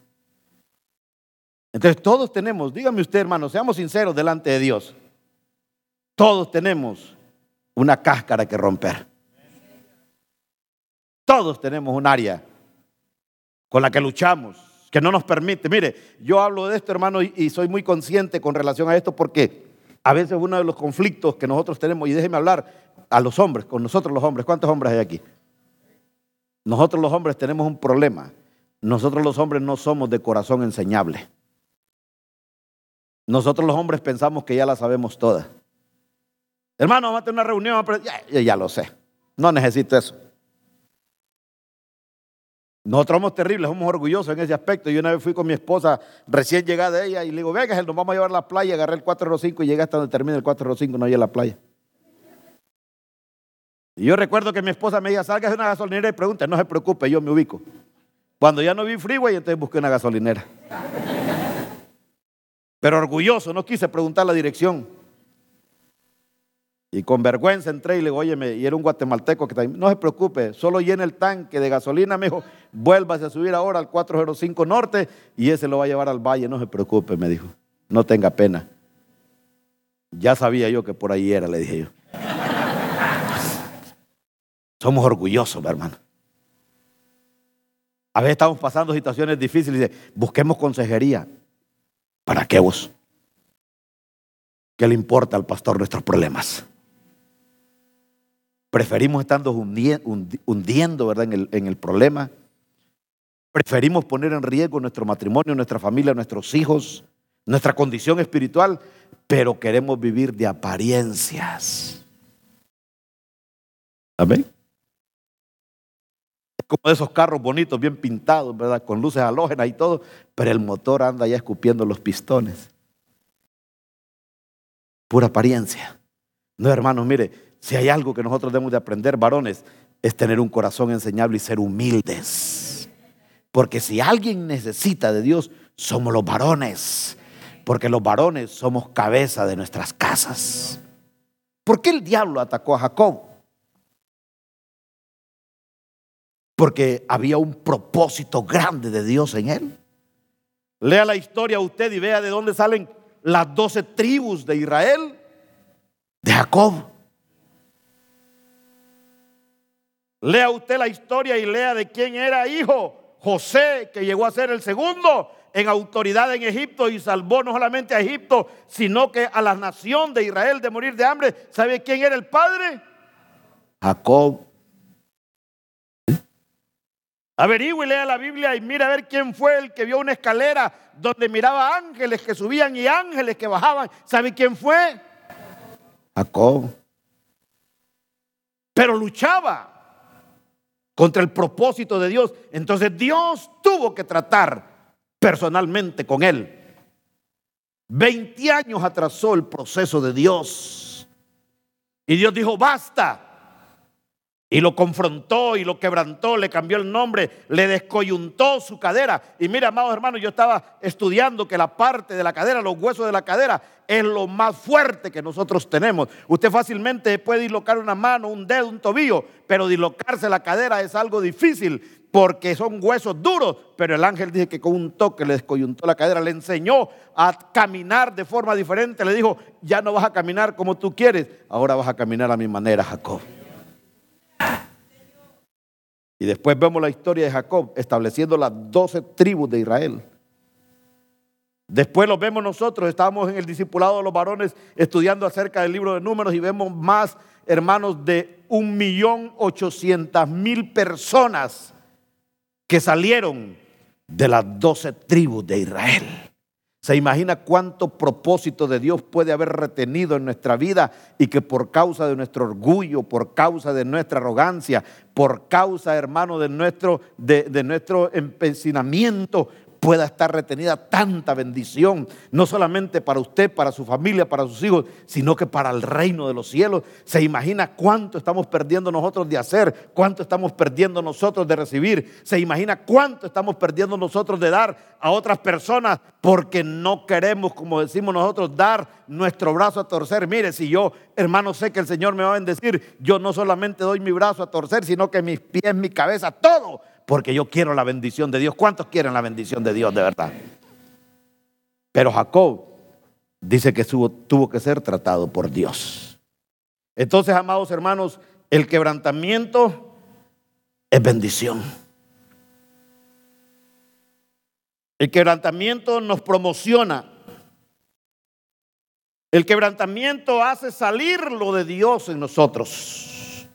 Entonces todos tenemos, dígame usted hermano, seamos sinceros delante de Dios. Todos tenemos una cáscara que romper. Todos tenemos un área con la que luchamos, que no nos permite. Mire, yo hablo de esto, hermano, y, soy muy consciente con relación a esto porque a veces uno de los conflictos que nosotros tenemos, y déjeme hablar a los hombres, con nosotros los hombres, ¿cuántos hombres hay aquí? Nosotros los hombres tenemos un problema. Nosotros los hombres no somos de corazón enseñable. Nosotros los hombres pensamos que ya la sabemos todas. Hermano, vamos a tener una reunión, ya, lo sé. No necesito eso. Nosotros somos terribles, somos orgullosos en ese aspecto. Yo una vez fui con mi esposa recién llegada ella y le digo, venga, nos vamos a llevar a la playa. Agarré el 405 y llegué hasta donde termina el 405, no llegué a la playa. Y yo recuerdo que mi esposa me dijo, salga de una gasolinera y pregunte, no se preocupe, yo me ubico. Cuando ya no vi freeway, entonces busqué una gasolinera. Pero orgulloso, no quise preguntar la dirección. Y con vergüenza entré y le digo, oye, y era un guatemalteco que también, no se preocupe, solo llene el tanque de gasolina, me dijo, vuélvase a subir ahora al 405 Norte y ese lo va a llevar al valle, no se preocupe, me dijo, no tenga pena. Ya sabía yo que por ahí era, le dije yo. Somos orgullosos, hermano. A veces estamos pasando situaciones difíciles y dice, busquemos consejería. ¿Para qué vos? ¿Qué le importa al pastor nuestros problemas? Preferimos estando hundiendo, ¿verdad? El, en el problema. Preferimos poner en riesgo nuestro matrimonio, nuestra familia, nuestros hijos, nuestra condición espiritual, pero queremos vivir de apariencias. Amén como de esos carros bonitos, bien pintados, ¿verdad? Con luces halógenas y todo, pero el motor anda ya escupiendo los pistones. Pura apariencia. No, hermanos, mire, si hay algo que nosotros debemos de aprender, varones, es tener un corazón enseñable y ser humildes. Porque si alguien necesita de Dios, somos los varones. Porque los varones somos cabeza de nuestras casas. ¿Por qué el diablo atacó a Jacob? Porque había un propósito grande de Dios en él. Lea la historia usted y vea de dónde salen las doce tribus de Israel, de Jacob. Lea usted la historia y lea de quién era hijo José, que llegó a ser el segundo en autoridad en Egipto y salvó no solamente a Egipto, sino que a la nación de Israel de morir de hambre. ¿Sabe quién era el padre? Jacob. Averigüe y lea la Biblia y mira a ver quién fue el que vio una escalera donde miraba ángeles que subían y ángeles que bajaban. ¿Sabe quién fue? Jacob. Pero luchaba contra el propósito de Dios. Entonces Dios tuvo que tratar personalmente con él. Veinte años atrasó el proceso de Dios. Y Dios dijo, basta. Y lo confrontó y lo quebrantó, le cambió el nombre, le descoyuntó su cadera. Y mira, amados hermanos, yo estaba estudiando que la parte de la cadera, los huesos de la cadera, es lo más fuerte que nosotros tenemos. Usted fácilmente puede dislocar una mano, un dedo, un tobillo, pero dislocarse la cadera es algo difícil porque son huesos duros. Pero el ángel dice que con un toque le descoyuntó la cadera, le enseñó a caminar de forma diferente. Le dijo, ya no vas a caminar como tú quieres, ahora vas a caminar a mi manera, Jacob. Y después vemos la historia de Jacob estableciendo las doce tribus de Israel. Después lo vemos nosotros, estábamos en el discipulado de los varones estudiando acerca del libro de números y vemos más, hermanos, de un millón ochocientas mil personas que salieron de las doce tribus de Israel. ¿Se imagina cuánto propósito de Dios puede haber retenido en nuestra vida y que por causa de nuestro orgullo, por causa de nuestra arrogancia, por causa, hermano, de nuestro, de, de nuestro empecinamiento, pueda estar retenida tanta bendición, no solamente para usted, para su familia, para sus hijos, sino que para el reino de los cielos. Se imagina cuánto estamos perdiendo nosotros de hacer, cuánto estamos perdiendo nosotros de recibir, se imagina cuánto estamos perdiendo nosotros de dar a otras personas porque no queremos, como decimos nosotros, dar nuestro brazo a torcer. Mire, si yo, hermano, sé que el Señor me va a bendecir, yo no solamente doy mi brazo a torcer, sino que mis pies, mi cabeza, todo porque yo quiero la bendición de Dios. ¿Cuántos quieren la bendición de Dios de verdad? Pero Jacob dice que tuvo que ser tratado por Dios. Entonces, amados hermanos, el quebrantamiento es bendición. El quebrantamiento nos promociona. El quebrantamiento hace salir lo de Dios en nosotros.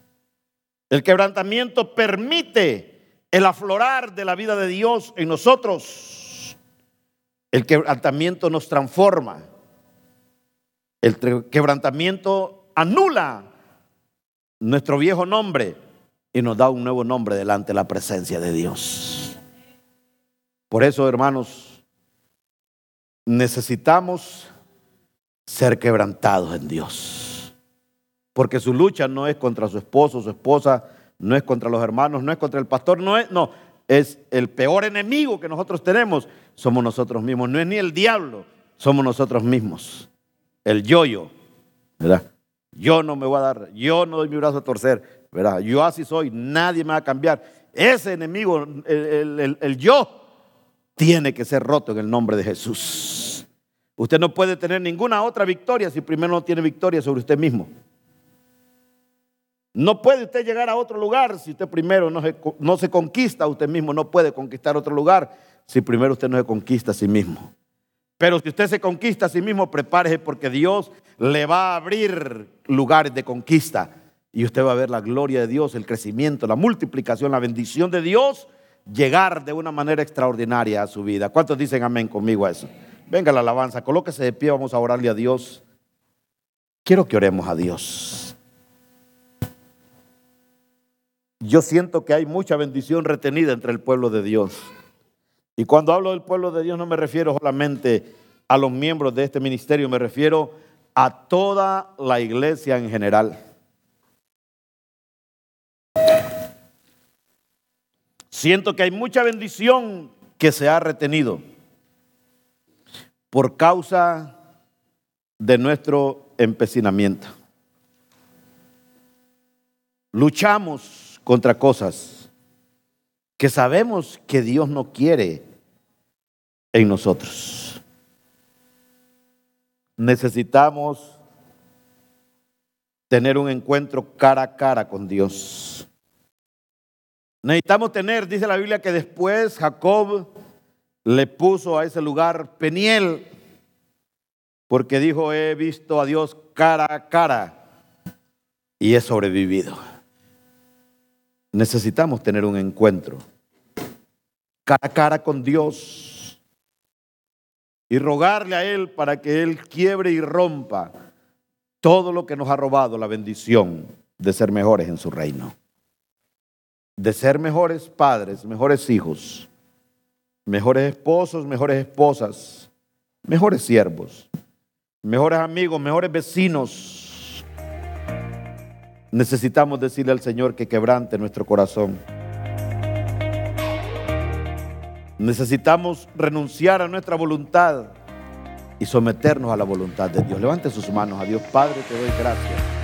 El quebrantamiento permite el aflorar de la vida de Dios en nosotros. El quebrantamiento nos transforma. El quebrantamiento anula nuestro viejo nombre y nos da un nuevo nombre delante de la presencia de Dios. Por eso, hermanos, necesitamos ser quebrantados en Dios. Porque su lucha no es contra su esposo, su esposa, no es contra los hermanos, no es contra el pastor, no es, no, es el peor enemigo que nosotros tenemos, somos nosotros mismos. No es ni el diablo, somos nosotros mismos. El yo-yo, ¿verdad? Yo no me voy a dar, yo no doy mi brazo a torcer, ¿verdad? Yo así soy, nadie me va a cambiar. Ese enemigo, el, el yo, tiene que ser roto en el nombre de Jesús. Usted no puede tener ninguna otra victoria si primero no tiene victoria sobre usted mismo. No puede usted llegar a otro lugar si usted primero no se, no se conquista usted mismo. No puede conquistar otro lugar si primero usted no se conquista a sí mismo. Pero si usted se conquista a sí mismo, prepárese porque Dios le va a abrir lugares de conquista. Y usted va a ver la gloria de Dios, el crecimiento, la multiplicación, la bendición de Dios llegar de una manera extraordinaria a su vida. ¿Cuántos dicen amén conmigo a eso? Venga la alabanza, colóquese de pie, vamos a orarle a Dios. Quiero que oremos a Dios. Yo siento que hay mucha bendición retenida entre el pueblo de Dios. Y cuando hablo del pueblo de Dios no me refiero solamente a los miembros de este ministerio, me refiero a toda la iglesia en general. Siento que hay mucha bendición que se ha retenido por causa de nuestro empecinamiento. Luchamos contra cosas que sabemos que Dios no quiere en nosotros. Necesitamos tener un encuentro cara a cara con Dios. Necesitamos tener, dice la Biblia, que después Jacob le puso a ese lugar Peniel, porque dijo, he visto a Dios cara a cara y he sobrevivido. Necesitamos tener un encuentro cara a cara con Dios y rogarle a Él para que Él quiebre y rompa todo lo que nos ha robado la bendición de ser mejores en su reino de ser mejores padres, mejores hijos, mejores esposos, mejores esposas, mejores siervos, mejores amigos, mejores vecinos. Necesitamos decirle al Señor que quebrante nuestro corazón. Necesitamos renunciar a nuestra voluntad y someternos a la voluntad de Dios. Levante sus manos a Dios. Padre, te doy gracias